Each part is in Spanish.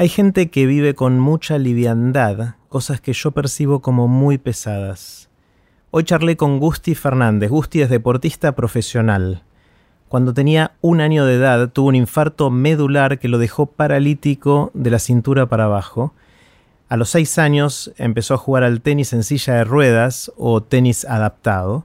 Hay gente que vive con mucha liviandad, cosas que yo percibo como muy pesadas. Hoy charlé con Gusti Fernández. Gusti es deportista profesional. Cuando tenía un año de edad tuvo un infarto medular que lo dejó paralítico de la cintura para abajo. A los seis años empezó a jugar al tenis en silla de ruedas o tenis adaptado.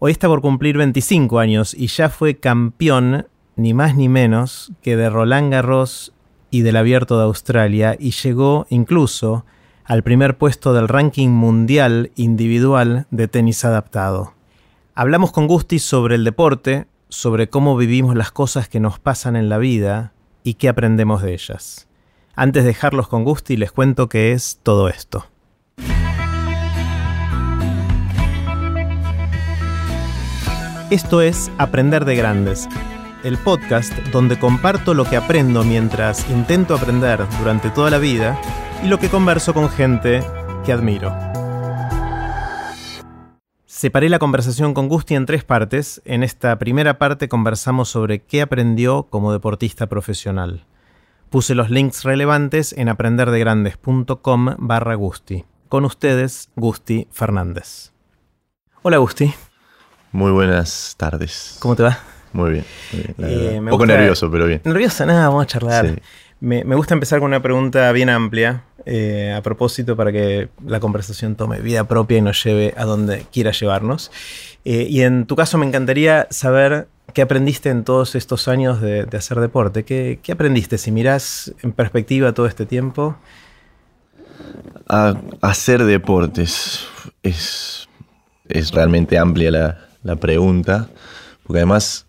Hoy está por cumplir 25 años y ya fue campeón, ni más ni menos, que de Roland Garros y del Abierto de Australia y llegó incluso al primer puesto del ranking mundial individual de tenis adaptado. Hablamos con Gusti sobre el deporte, sobre cómo vivimos las cosas que nos pasan en la vida y qué aprendemos de ellas. Antes de dejarlos con Gusti les cuento qué es todo esto. Esto es Aprender de Grandes, el podcast donde comparto lo que aprendo mientras intento aprender durante toda la vida y lo que converso con gente que admiro. Separé la conversación con Gusti en tres partes. En esta primera parte conversamos sobre qué aprendió como deportista profesional. Puse los links relevantes en aprenderdegrandes.com barra Gusti. Con ustedes, Gusti Fernández. Hola Gusti. Muy buenas tardes. ¿Cómo te va? Muy bien. Eh, un poco nervioso, pero bien. Nervioso, nada, vamos a charlar. Me, gusta empezar con una pregunta bien amplia, eh, a propósito, para que la conversación tome vida propia y nos lleve a donde quiera llevarnos. Eh, y en tu caso me encantaría saber qué aprendiste en todos estos años de, hacer deporte. ¿Qué, aprendiste? Si mirás en perspectiva todo este tiempo. A, hacer deportes es, es realmente amplia la, la pregunta, porque además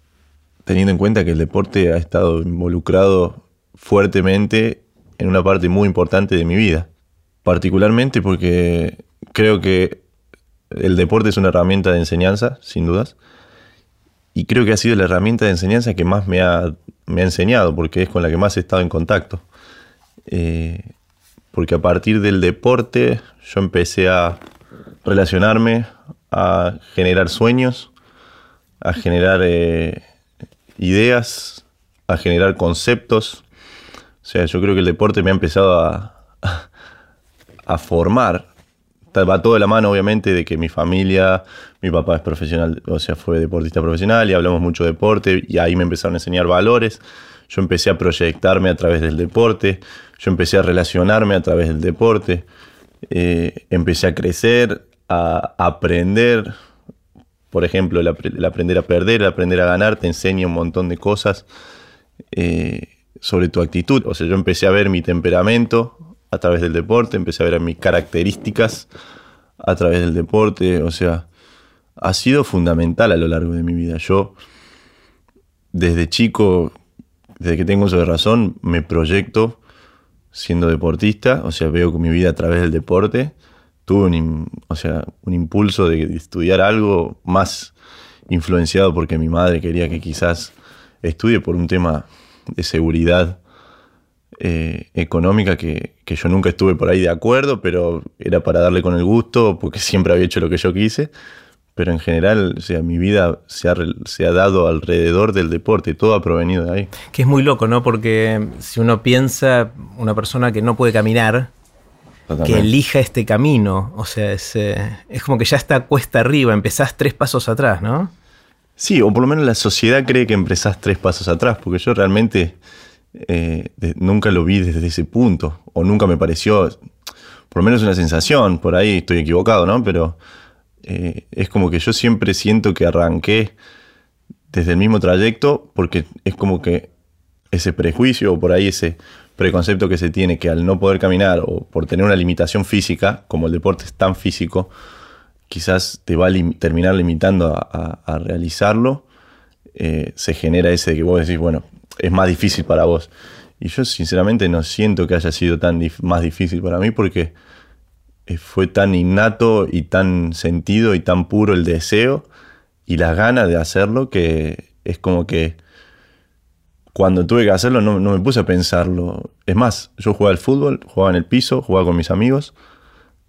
teniendo en cuenta que el deporte ha estado involucrado fuertemente en una parte muy importante de mi vida. Particularmente porque creo que el deporte es una herramienta de enseñanza, sin dudas. Y creo que ha sido la herramienta de enseñanza que más me ha, me ha enseñado, porque es con la que más he estado en contacto. Eh, porque a partir del deporte yo empecé a relacionarme, a generar sueños, a generar eh, ideas, a generar conceptos. O sea, yo creo que el deporte me ha empezado a, a, formar. Va todo de la mano, obviamente, de que mi familia, mi papá es profesional, o sea, fue deportista profesional y hablamos mucho de deporte y ahí me empezaron a enseñar valores. Yo empecé a proyectarme a través del deporte, yo empecé a relacionarme a través del deporte, eh, empecé a crecer, a aprender, por ejemplo, el, aprender a perder, el aprender a ganar, te enseña un montón de cosas eh, sobre tu actitud. O sea, yo empecé a ver mi temperamento a través del deporte, empecé a ver mis características a través del deporte. O sea, ha sido fundamental a lo largo de mi vida. Yo, desde chico, desde que tengo uso de razón, me proyecto siendo deportista. O sea, veo mi vida a través del deporte tuve un, o sea, un impulso de, estudiar algo más influenciado porque mi madre quería que quizás estudie por un tema de seguridad eh, económica que, yo nunca estuve por ahí de acuerdo, pero era para darle con el gusto porque siempre había hecho lo que yo quise. Pero en general, o sea, mi vida se ha, se ha dado alrededor del deporte, todo ha provenido de ahí. Que es muy loco, ¿no? Porque si uno piensa, una persona que no puede caminar, que elija este camino. O sea, eh, es, como que ya está cuesta arriba, empezás tres pasos atrás, ¿no? Sí, o por lo menos la sociedad cree que empezás tres pasos atrás, porque yo realmente eh, nunca lo vi desde ese punto, o nunca me pareció, por lo menos una sensación, por ahí estoy equivocado, ¿no? Pero eh, es como que yo siempre siento que arranqué desde el mismo trayecto, porque es como que ese prejuicio, o por ahí ese preconcepto que se tiene que al no poder caminar o por tener una limitación física, como el deporte es tan físico, quizás te va a terminar limitando a, realizarlo, eh, se genera ese de que vos decís, bueno, es más difícil para vos. Y yo sinceramente no siento que haya sido tan más difícil para mí porque eh, fue tan innato y tan sentido y tan puro el deseo y la gana de hacerlo que es como que cuando tuve que hacerlo no, me puse a pensarlo. Es más, yo jugaba al fútbol, jugaba en el piso, jugaba con mis amigos,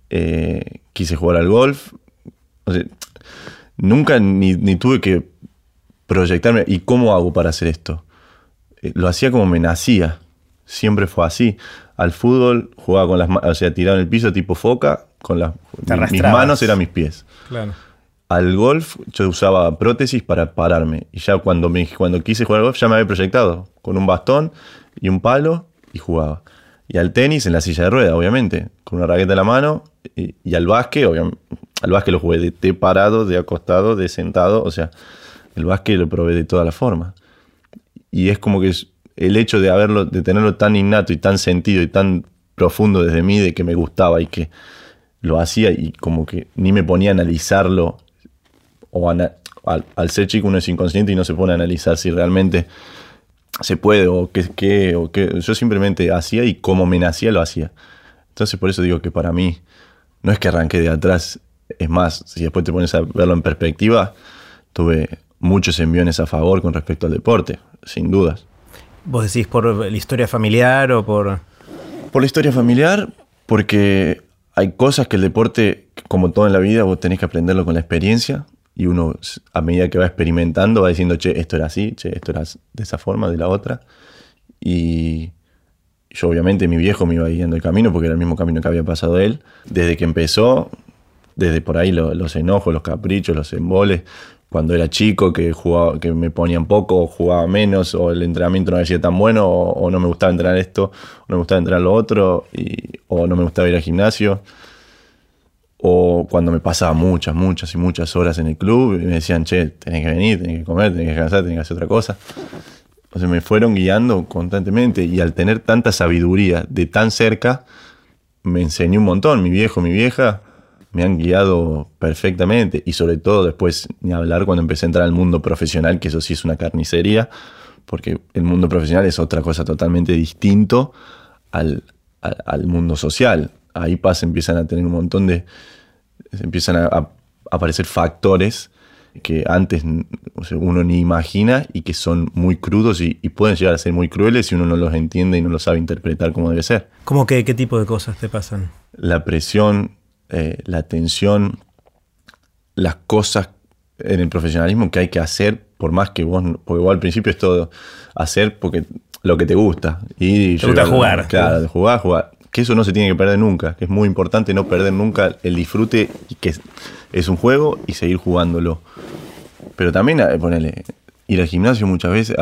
eh, quise jugar al golf. nunca ni, tuve que proyectarme, ¿y cómo hago para hacer esto? Eh, lo hacía como me nacía. siempre fue así. Al fútbol jugaba con las manos, o sea, tirado en el piso tipo foca, con las mis manos eran mis pies. Claro. Al golf yo usaba prótesis para pararme. Y ya cuando, me, cuando quise jugar al golf ya me había proyectado con un bastón y un palo y jugaba. Y al tenis en la silla de rueda, obviamente, con una raqueta en la mano. Y, al básquet, obviamente, al básquet lo jugué de, parado, de acostado, de sentado. O sea, el básquet lo probé de todas las formas. Y es como que el hecho de haberlo, de tenerlo tan innato y tan sentido y tan profundo desde mí, de que me gustaba y que lo hacía y como que ni me ponía a analizarlo o al, ser chico uno es inconsciente y no se pone a analizar si realmente se puede o qué, o qué. Yo simplemente hacía y como me nacía lo hacía. Entonces por eso digo que para mí no es que arranque de atrás, es más, si después te pones a verlo en perspectiva, tuve muchos enviones a favor con respecto al deporte, sin dudas. ¿Vos decís por la historia familiar o por...? Por la historia familiar, porque hay cosas que el deporte, como todo en la vida, vos tenés que aprenderlo con la experiencia y uno a medida que va experimentando va diciendo, che, esto era así, che, esto era de esa forma, de la otra. Y yo obviamente mi viejo me iba guiando el camino porque era el mismo camino que había pasado él. Desde que empezó, desde por ahí los enojos, los caprichos, los emboles, cuando era chico que jugaba, que me ponían poco, o jugaba menos, o el entrenamiento no había tan bueno, o, no me gustaba entrenar esto, o no me gustaba entrenar lo otro, o no me gustaba ir al gimnasio o cuando me pasaba muchas, muchas y muchas horas en el club y me decían, che, tenés que venir, tenés que comer, tenés que descansar, tenés que hacer otra cosa. O sea, me fueron guiando constantemente y al tener tanta sabiduría de tan cerca, me enseñó un montón. Mi viejo, mi vieja, me han guiado perfectamente y sobre todo después, ni hablar cuando empecé a entrar al mundo profesional, que eso sí es una carnicería, porque el mundo profesional es otra cosa totalmente distinto al, al mundo social ahí pasa, empiezan a tener un montón de. empiezan a, aparecer factores que antes uno ni imagina y que son muy crudos y, pueden llegar a ser muy crueles si uno no los entiende y no los sabe interpretar como debe ser. ¿Cómo que qué tipo de cosas te pasan? La presión, eh, la tensión, las cosas en el profesionalismo que hay que hacer, por más que vos, porque vos al principio es todo hacer porque lo que te gusta. Y te gusta jugar. Claro, jugar, jugar que eso no se tiene que perder nunca, que es muy importante no perder nunca el disfrute y que es un juego y seguir jugándolo. Pero también, eh, ponele, ir al gimnasio muchas veces,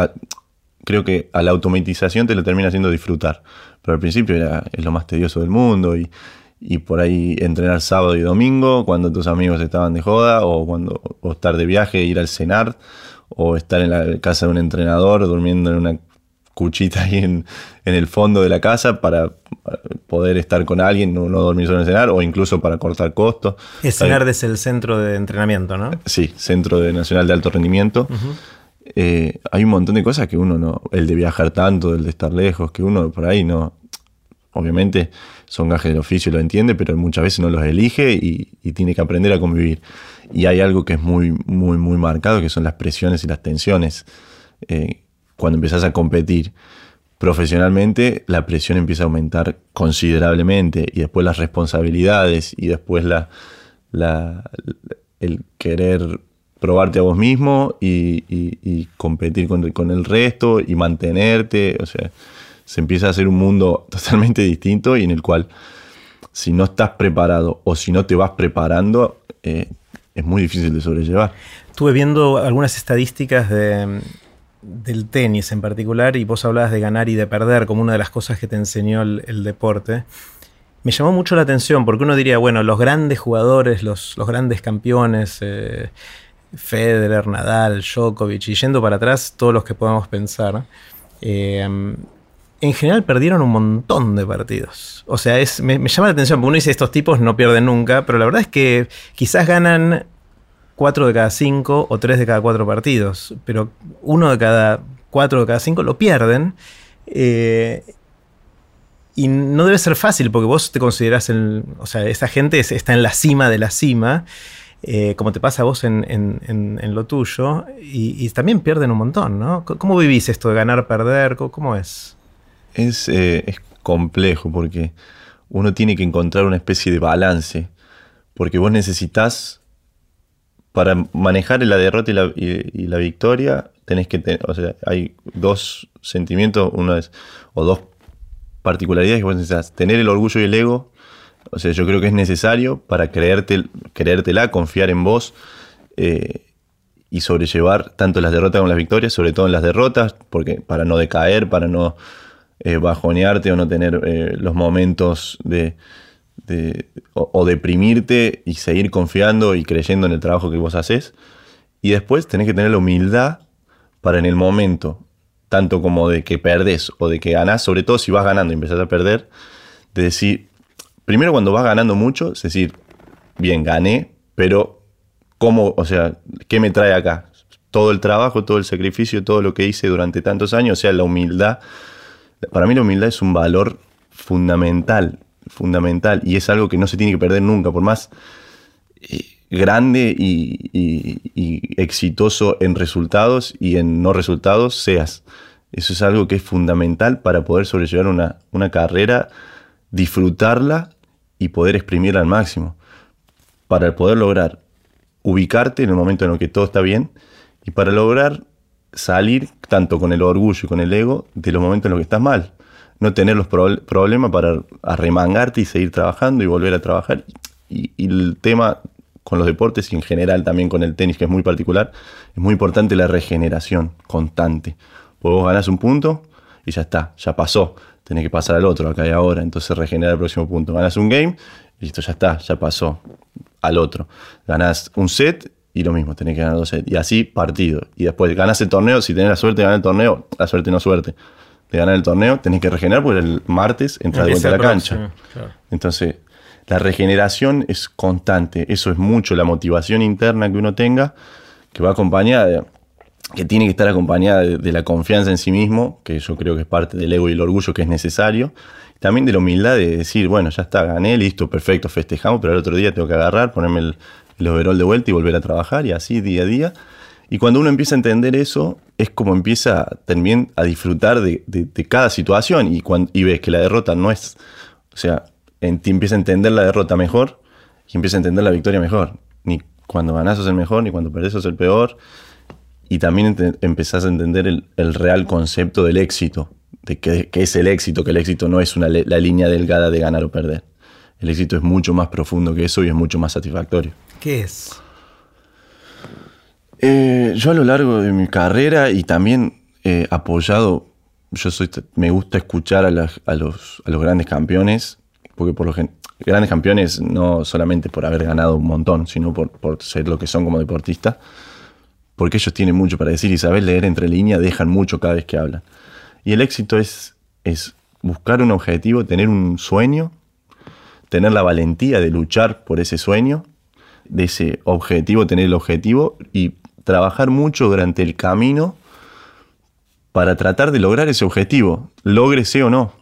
creo que a la automatización te lo termina haciendo disfrutar. Pero al principio era, es lo más tedioso del mundo y, por ahí entrenar sábado y domingo cuando tus amigos estaban de joda o cuando o estar de viaje, ir al cenar o estar en la casa de un entrenador durmiendo en una cuchita ahí en, el fondo de la casa para, poder estar con alguien, no, dormir solo en cenar, o incluso para cortar costos. Cenar es el centro de entrenamiento, ¿no? Sí, Centro de Nacional de Alto Rendimiento. Eh, hay un montón de cosas que uno no, el de viajar tanto, el de estar lejos, que uno por ahí no, obviamente son gajes del oficio, lo entiende, pero muchas veces no los elige y, tiene que aprender a convivir. Y hay algo que es muy, muy, muy marcado, que son las presiones y las tensiones. Eh, cuando empezás a competir profesionalmente, la presión empieza a aumentar considerablemente y después las responsabilidades y después la, el querer probarte a vos mismo y, competir con, el resto y mantenerte. O sea, se empieza a hacer un mundo totalmente distinto y en el cual si no estás preparado o si no te vas preparando, eh, es muy difícil de sobrellevar. Estuve viendo algunas estadísticas de, del tenis en particular, y vos hablabas de ganar y de perder como una de las cosas que te enseñó el, deporte, me llamó mucho la atención porque uno diría, bueno, los grandes jugadores, los, los grandes campeones, eh, Federer, Nadal, Djokovic, y yendo para atrás, todos los que podamos pensar, eh, en general perdieron un montón de partidos. O sea, es, me, me, llama la atención, porque uno dice, estos tipos no pierden nunca, pero la verdad es que quizás ganan cuatro de cada cinco o tres de cada cuatro partidos, pero uno de cada cuatro de cada cinco lo pierden. Eh, y no debe ser fácil porque vos te considerás, el, o sea, esta gente está en la cima de la cima, eh, como te pasa a vos en, lo tuyo, y, también pierden un montón, ¿no? ¿Cómo vivís esto de ganar, perder? ¿Cómo, es? Es, eh, es complejo porque uno tiene que encontrar una especie de balance, porque vos necesitas para manejar la derrota y la, victoria, tenés que tener, o sea, hay dos sentimientos, uno es, o dos particularidades que vos necesitas. Tener el orgullo y el ego, o sea, yo creo que es necesario para creerte, creértela, confiar en vos eh, y sobrellevar tanto las derrotas como las victorias, sobre todo en las derrotas, porque para no decaer, para no eh, bajonearte o no tener eh, los momentos de, o, deprimirte y seguir confiando y creyendo en el trabajo que vos haces. Y después tenés que tener la humildad para en el momento, tanto como de que perdés o de que ganás, sobre todo si vas ganando y empezás a perder, de decir, primero cuando vas ganando mucho, es decir, bien, gané, pero ¿cómo, o sea, qué me trae acá? Todo el trabajo, todo el sacrificio, todo lo que hice durante tantos años, o sea, la humildad. Para mí la humildad es un valor fundamental, fundamental, y es algo que no se tiene que perder nunca, por más eh, grande y, exitoso en resultados y en no resultados seas. Eso es algo que es fundamental para poder sobrellevar una, una carrera, disfrutarla y poder exprimirla al máximo. Para poder lograr ubicarte en el momento en el que todo está bien y para lograr salir tanto con el orgullo y con el ego de los momentos en los que estás mal. No tener los problemas para arremangarte y seguir trabajando y volver a trabajar. y el tema con los deportes y en general también con el tenis, que es muy particular, es muy importante la regeneración constante. Pues vos ganás un punto y ya está, ya pasó. Tenés que pasar al otro, acá y ahora. Entonces regenera el próximo punto. Ganás un game y esto ya está, ya pasó al otro. Ganás un set y lo mismo, tenés que ganar dos sets. Y así partido. Y después ganás el torneo, si tenés la suerte de el torneo, la suerte no suerte. De ganar el torneo, tenés que regenerar porque el martes entras de vuelta a la cancha. Entonces, la regeneración es constante, eso es mucho, la motivación interna que uno tenga, que va acompañada, que tiene que estar acompañada de, la confianza en sí mismo, que yo creo que es parte del ego y el orgullo que es necesario, también de la humildad de decir, bueno, ya está, gané, listo, perfecto, festejamos, pero el otro día tengo que agarrar, ponerme el, el overall de vuelta y volver a trabajar, y así día a día. Y cuando uno empieza a entender eso, es como empieza también a disfrutar de, cada situación y, cuando, ves que la derrota no es, o sea, en ti empieza a entender la derrota mejor y empieza a entender la victoria mejor. Ni cuando ganás sos el mejor, ni cuando perdés sos el peor. Y también empezás a entender el, real concepto del éxito, de qué es el éxito, que el éxito no es la línea delgada de ganar o perder. El éxito es mucho más profundo que eso y es mucho más satisfactorio. ¿Qué es? Eh, yo a lo largo de mi carrera y también eh, apoyado, yo soy, me gusta escuchar a, los, grandes campeones porque por los grandes campeones, no solamente por haber ganado un montón, sino por, ser lo que son como deportistas, porque ellos tienen mucho para decir y saber leer entre líneas, dejan mucho cada vez que hablan. Y el éxito es, es buscar un objetivo, tener un sueño, tener la valentía de luchar por ese sueño, de ese objetivo, tener el objetivo y trabajar mucho durante el camino para tratar de lograr ese objetivo, lógrese o no.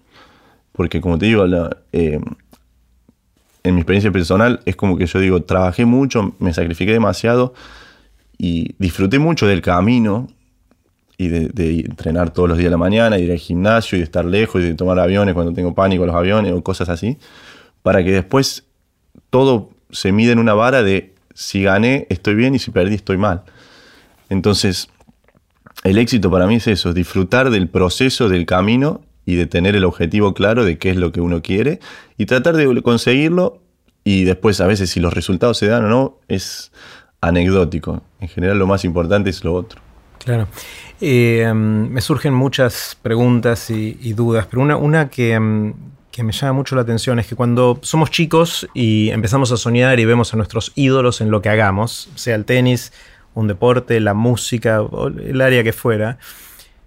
Porque como te digo, eh, en mi experiencia personal es como que yo digo, trabajé mucho, me sacrifiqué demasiado y disfruté mucho del camino y de, entrenar todos los días de la mañana, ir al gimnasio y de estar lejos y de tomar aviones cuando tengo pánico a los aviones o cosas así, para que después todo se mide en una vara de si gané estoy bien y si perdí estoy mal. Entonces, el éxito para mí es eso, disfrutar del proceso, del camino y de tener el objetivo claro de qué es lo que uno quiere y tratar de conseguirlo y después a veces si los resultados se dan o no es anecdótico. En general lo más importante es lo otro. Claro. Eh, me surgen muchas preguntas y, dudas, pero una, que, que, me llama mucho la atención es que cuando somos chicos y empezamos a soñar y vemos a nuestros ídolos en lo que hagamos, sea el tenis, un deporte, la música, o el área que fuera,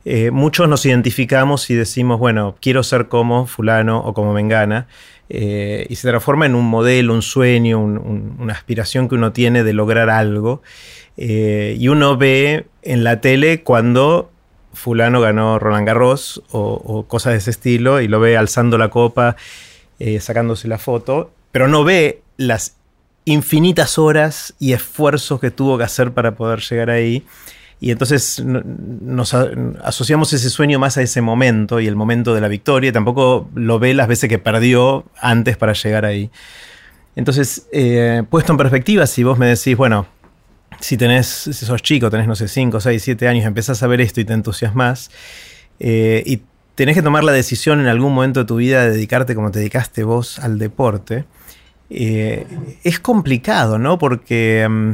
eh, muchos nos identificamos y decimos, bueno, quiero ser como fulano o como mengana, eh, y se transforma en un modelo, un sueño, una aspiración que uno tiene de lograr algo. Eh, y uno ve en la tele cuando fulano ganó Roland Garros o, cosas de ese estilo y lo ve alzando la copa, sacándose la foto, pero no ve las infinitas horas y esfuerzos que tuvo que hacer para poder llegar ahí. Y entonces nos asociamos ese sueño más a ese momento y el momento de la victoria. Tampoco lo ve las veces que perdió antes para llegar ahí. Entonces, eh, puesto en perspectiva, si vos me decís, bueno, si tenés, si sos chico, tenés, no sé, 5, 6, 7 años, empezás a ver esto y te entusiasmas, eh, y tenés que tomar la decisión en algún momento de tu vida de dedicarte como te dedicaste vos al deporte, eh, es complicado, ¿no? Porque, mm,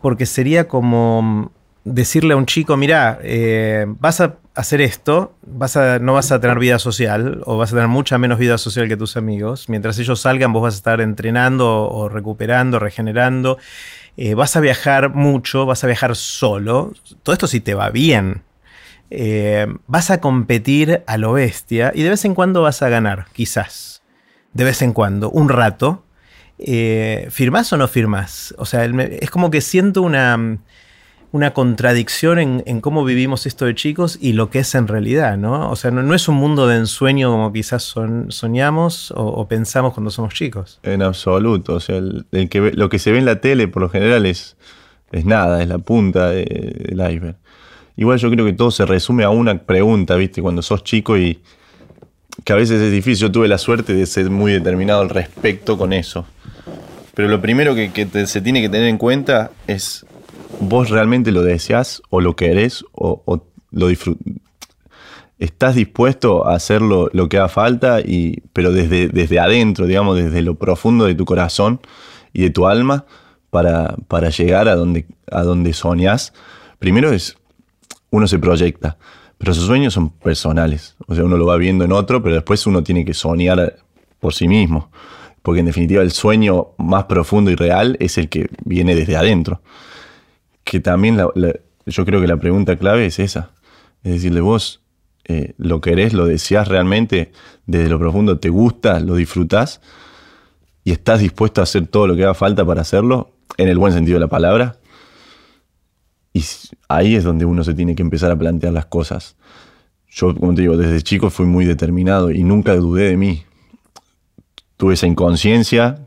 porque sería como decirle a un chico, mira, eh, vas a hacer esto, vas a, no vas a tener vida social o vas a tener mucha menos vida social que tus amigos. Mientras ellos salgan, vos vas a estar entrenando o recuperando, regenerando. Eh, vas a viajar mucho, vas a viajar solo. Todo esto si te va bien. Vas a competir a lo bestia y de vez en cuando vas a ganar, quizás. De vez en cuando, un rato. Eh, ¿Firmás o no firmás? O sea, es como que siento una una contradicción en, cómo vivimos esto de chicos y lo que es en realidad, ¿no? O sea, no, es un mundo de ensueño como quizás soñamos o, pensamos cuando somos chicos. En absoluto, o sea, el, que lo que se ve en la tele por lo general es, es nada, es la punta del iceberg. Igual yo creo que todo se resume a una pregunta, ¿viste? Cuando sos chico y que a veces es difícil. Yo tuve la suerte de ser muy determinado al respecto con eso. Pero lo primero que, se tiene que tener en cuenta es vos realmente lo deseas o lo querés o, lo disfrutas. Estás dispuesto a hacer lo, que haga falta, y, pero desde, desde adentro, digamos, desde lo profundo de tu corazón y de tu alma para, para llegar a donde, a donde soñás. Primero es, uno se proyecta, pero sus sueños son personales. O sea, uno lo va viendo en otro, pero después uno tiene que soñar por sí mismo. Porque en definitiva el sueño más profundo y real es el que viene desde adentro que también yo creo que la pregunta clave es esa. Es decirle, vos eh, lo querés, lo deseás realmente, desde lo profundo te gusta, lo disfrutás y estás dispuesto a hacer todo lo que haga falta para hacerlo, en el buen sentido de la palabra. Y ahí es donde uno se tiene que empezar a plantear las cosas. Yo, como te digo, desde chico fui muy determinado y nunca dudé de mí. Tuve esa inconsciencia,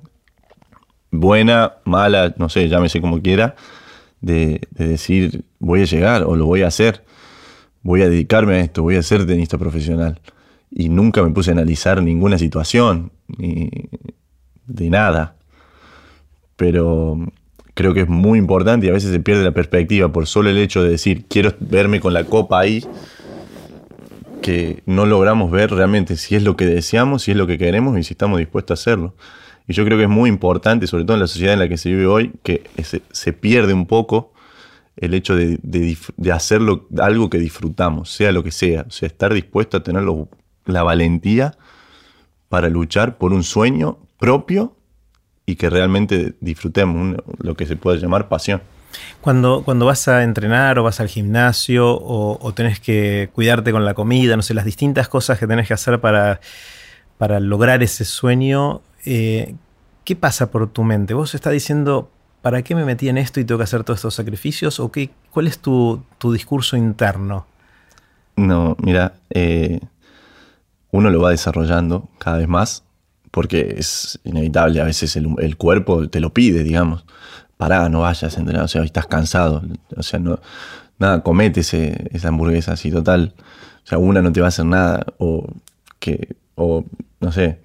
buena, mala, no sé, llámese como quiera, de, decir voy a llegar o lo voy a hacer, voy a dedicarme a esto, voy a ser tenista profesional. Y nunca me puse a analizar ninguna situación, ni de nada. Pero creo que es muy importante y a veces se pierde la perspectiva por solo el hecho de decir quiero verme con la copa ahí, que no logramos ver realmente si es lo que deseamos, si es lo que queremos y si estamos dispuestos a hacerlo. Y yo creo que es muy importante, sobre todo en la sociedad en la que se vive hoy, que se, pierde un poco el hecho de, de, hacerlo algo que disfrutamos, sea lo que sea. O sea, estar dispuesto a tener la valentía para luchar por un sueño propio y que realmente disfrutemos, lo que se puede llamar pasión. Cuando, cuando vas a entrenar o vas al gimnasio o, o, tenés que cuidarte con la comida, no sé, las distintas cosas que tenés que hacer para, para lograr ese sueño, eh, ¿qué pasa por tu mente? ¿Vos estás diciendo, ¿para qué me metí en esto y tengo que hacer todos estos sacrificios? ¿O qué, cuál es tu, discurso interno? No, mira, eh, uno lo va desarrollando cada vez más porque es inevitable, a veces el, cuerpo te lo pide, digamos. Pará, no vayas entrenar, o sea, estás cansado, o sea, no, nada, comete esa hamburguesa así, total. O sea, una no te va a hacer nada, o que, o no sé,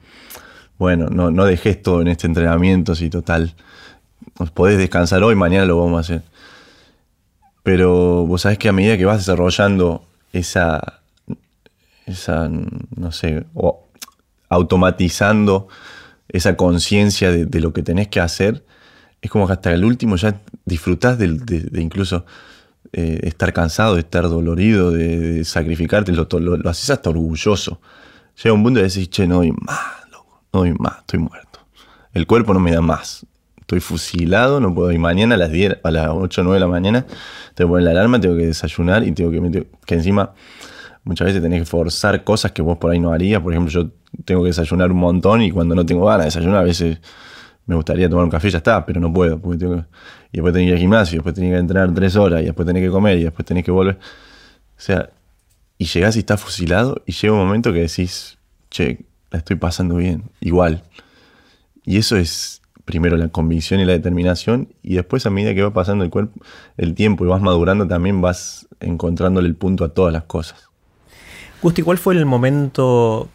bueno, no, no dejes todo en este entrenamiento, si total, podés descansar hoy, mañana lo vamos a hacer. Pero vos sabés que a medida que vas desarrollando esa, esa no sé, automatizando esa conciencia de, lo que tenés que hacer, es como que hasta el último ya disfrutás de, incluso eh, estar cansado, de estar dolorido, de, sacrificarte, lo, lo, haces hasta orgulloso. Llega un punto y decís, che, no doy más no doy más, estoy muerto. El cuerpo no me da más. Estoy fusilado, no puedo ir mañana a las 10, a las 8 o 9 de la mañana, tengo que poner la alarma, tengo que desayunar y tengo que meter, que encima muchas veces tenés que forzar cosas que vos por ahí no harías. Por ejemplo, yo tengo que desayunar un montón y cuando no tengo ganas de desayunar, a veces me gustaría tomar un café y ya está, pero no puedo. Porque tengo y después tenés que ir al gimnasio, después tenés que entrenar tres horas, y después tenés que comer, y después tenés que volver. O sea, y llegás y estás fusilado, y llega un momento que decís, che, la estoy pasando bien, igual. Y eso es primero la convicción y la determinación, y después a medida que va pasando el, cuerpo, el tiempo y vas madurando, también vas encontrándole el punto a todas las cosas. Gusti, ¿cuál fue el momento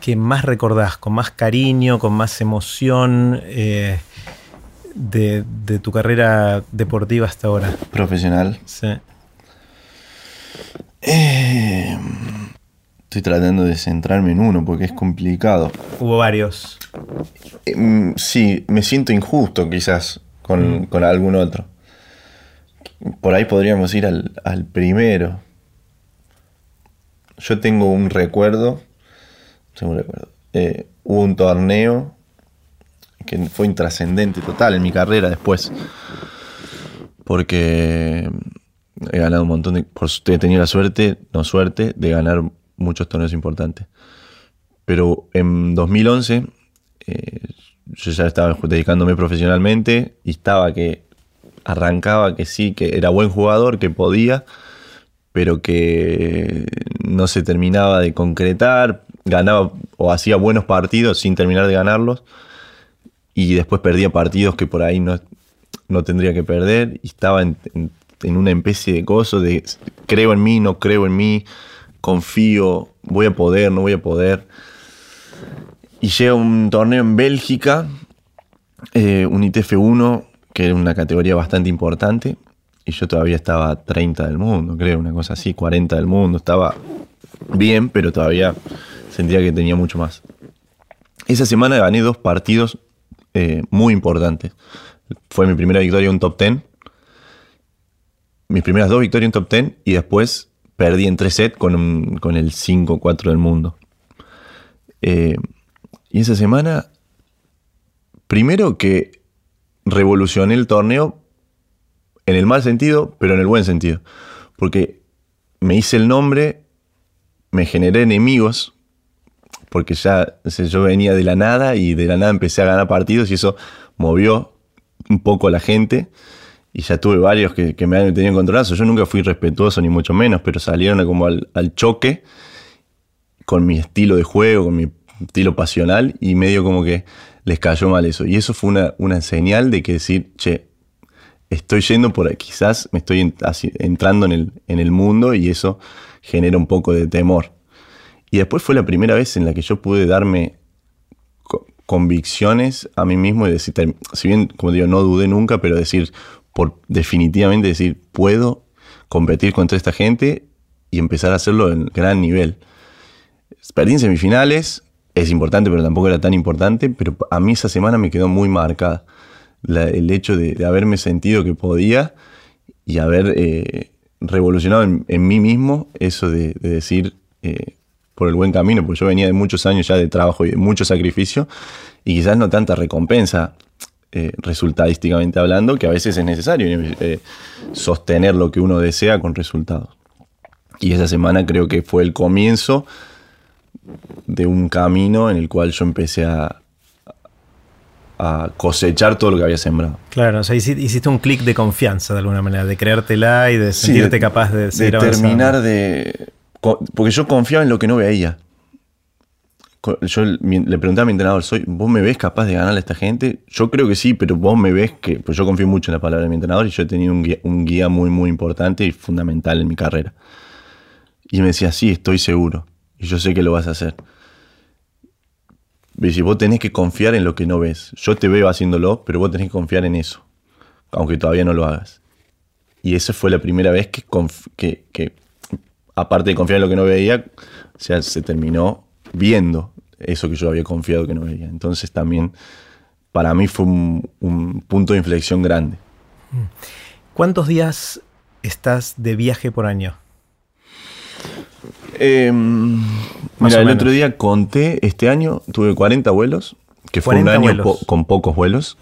que más recordás, con más cariño, con más emoción eh, de, de, tu carrera deportiva hasta ahora? Profesional. Sí. Eh, estoy tratando de centrarme en uno porque es complicado. Hubo varios. Eh, mm, sí, me siento injusto quizás con, con algún otro. Por ahí podríamos ir al, al primero. Yo tengo un recuerdo. tengo un recuerdo. Eh, hubo un torneo que fue intrascendente total en mi carrera después. Porque he ganado un montón de. Por, he tenido la suerte, no suerte, de ganar muchos torneos importantes. Pero en 2011 eh, yo ya estaba dedicándome profesionalmente y estaba que arrancaba que sí, que era buen jugador, que podía, pero que no se terminaba de concretar, ganaba o hacía buenos partidos sin terminar de ganarlos y después perdía partidos que por ahí no, no tendría que perder y estaba en, una especie de coso de creo en mí, no creo en mí, confío, voy a poder, no voy a poder. Y llega un torneo en Bélgica, eh, un ITF1, que era una categoría bastante importante, y yo todavía estaba 30 del mundo, creo, una cosa así, 40 del mundo, estaba bien, pero todavía sentía que tenía mucho más. Esa semana gané dos partidos eh, muy importantes. Fue mi primera victoria en un top 10. Mis primeras dos victorias en top 10 y después perdí en tres sets con, con el 5-4 del mundo. Eh, y esa semana, primero que revolucioné el torneo en el mal sentido, pero en el buen sentido. Porque me hice el nombre, me generé enemigos porque ya yo venía de la nada y de la nada empecé a ganar partidos y eso movió un poco a la gente. Y ya tuve varios que, me tenían controlado. Yo nunca fui respetuoso, ni mucho menos, pero salieron como al, choque con mi estilo de juego, con mi estilo pasional, y medio como que les cayó mal eso. Y eso fue una, una señal de que decir, che, estoy yendo por quizás me estoy entrando en el, en el mundo y eso genera un poco de temor. Y después fue la primera vez en la que yo pude darme convicciones a mí mismo y decir, si bien, como digo, no dudé nunca, pero decir, por definitivamente decir, puedo competir contra esta gente y empezar a hacerlo en gran nivel. Perdí en semifinales, es importante, pero tampoco era tan importante, pero a mí esa semana me quedó muy marcada. El hecho de, haberme sentido que podía y haber eh, revolucionado en, mí mismo eso de, decir, eh, por el buen camino, porque yo venía de muchos años ya de trabajo y de mucho sacrificio, y quizás no tanta recompensa eh, resultadísticamente hablando, que a veces es necesario eh, sostener lo que uno desea con resultados. Y esa semana creo que fue el comienzo de un camino en el cual yo empecé a, a cosechar todo lo que había sembrado. Claro, o sea, hiciste un clic de confianza de alguna manera, de creértela y de sentirte capaz de seguir De terminar de porque yo confiaba en lo que no veía. Yo le preguntaba a mi entrenador, ¿soy, ¿vos me ves capaz de ganarle a esta gente? Yo creo que sí, pero vos me ves que... Pues yo confío mucho en la palabra de mi entrenador y yo he tenido un guía, muy, muy importante y fundamental en mi carrera. Y me decía, sí, estoy seguro. Y yo sé que lo vas a hacer. Y vos tenés que confiar en lo que no ves. Yo te veo haciéndolo, pero vos tenés que confiar en eso. Aunque todavía no lo hagas. Y esa fue la primera vez que, que aparte de confiar en lo que no veía, se terminó viendo eso que yo había confiado que no veía. Entonces también para mí fue un, punto de inflexión grande. ¿Cuántos días estás de viaje por año? Em, mira, el otro día conté, este año tuve 40 vuelos, que fue un año con pocos vuelos.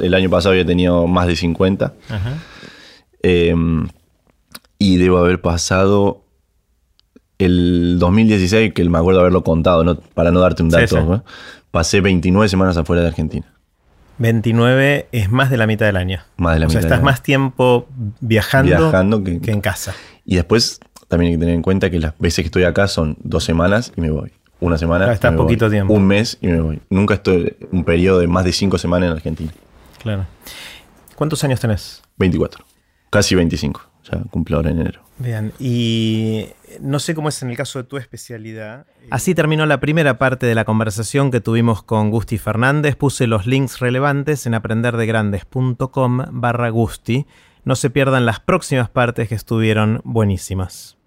el año pasado había tenido más de 50. Em, y debo haber pasado el 2016, que me acuerdo haberlo contado, para no darte un dato, pasé 29 semanas afuera de Argentina. 29 es más de la mitad del año. Más de la o sea, estás más tiempo viajando, que, en casa. Y después también hay que tener en cuenta que las veces que estoy acá son dos semanas y me voy. Una semana. Estás poquito tiempo. Un mes y me voy. Nunca estoy un periodo de más de cinco semanas en Argentina. Claro. ¿Cuántos años tenés? 24. Casi 25. Ya cumplo ahora en enero. Bien, y no sé cómo es en el caso de tu especialidad. Así terminó la primera parte de la conversación que tuvimos con Gusti Fernández. Puse los links relevantes en aprenderdegrandes.com barra Gusti. No se pierdan las próximas partes que estuvieron buenísimas.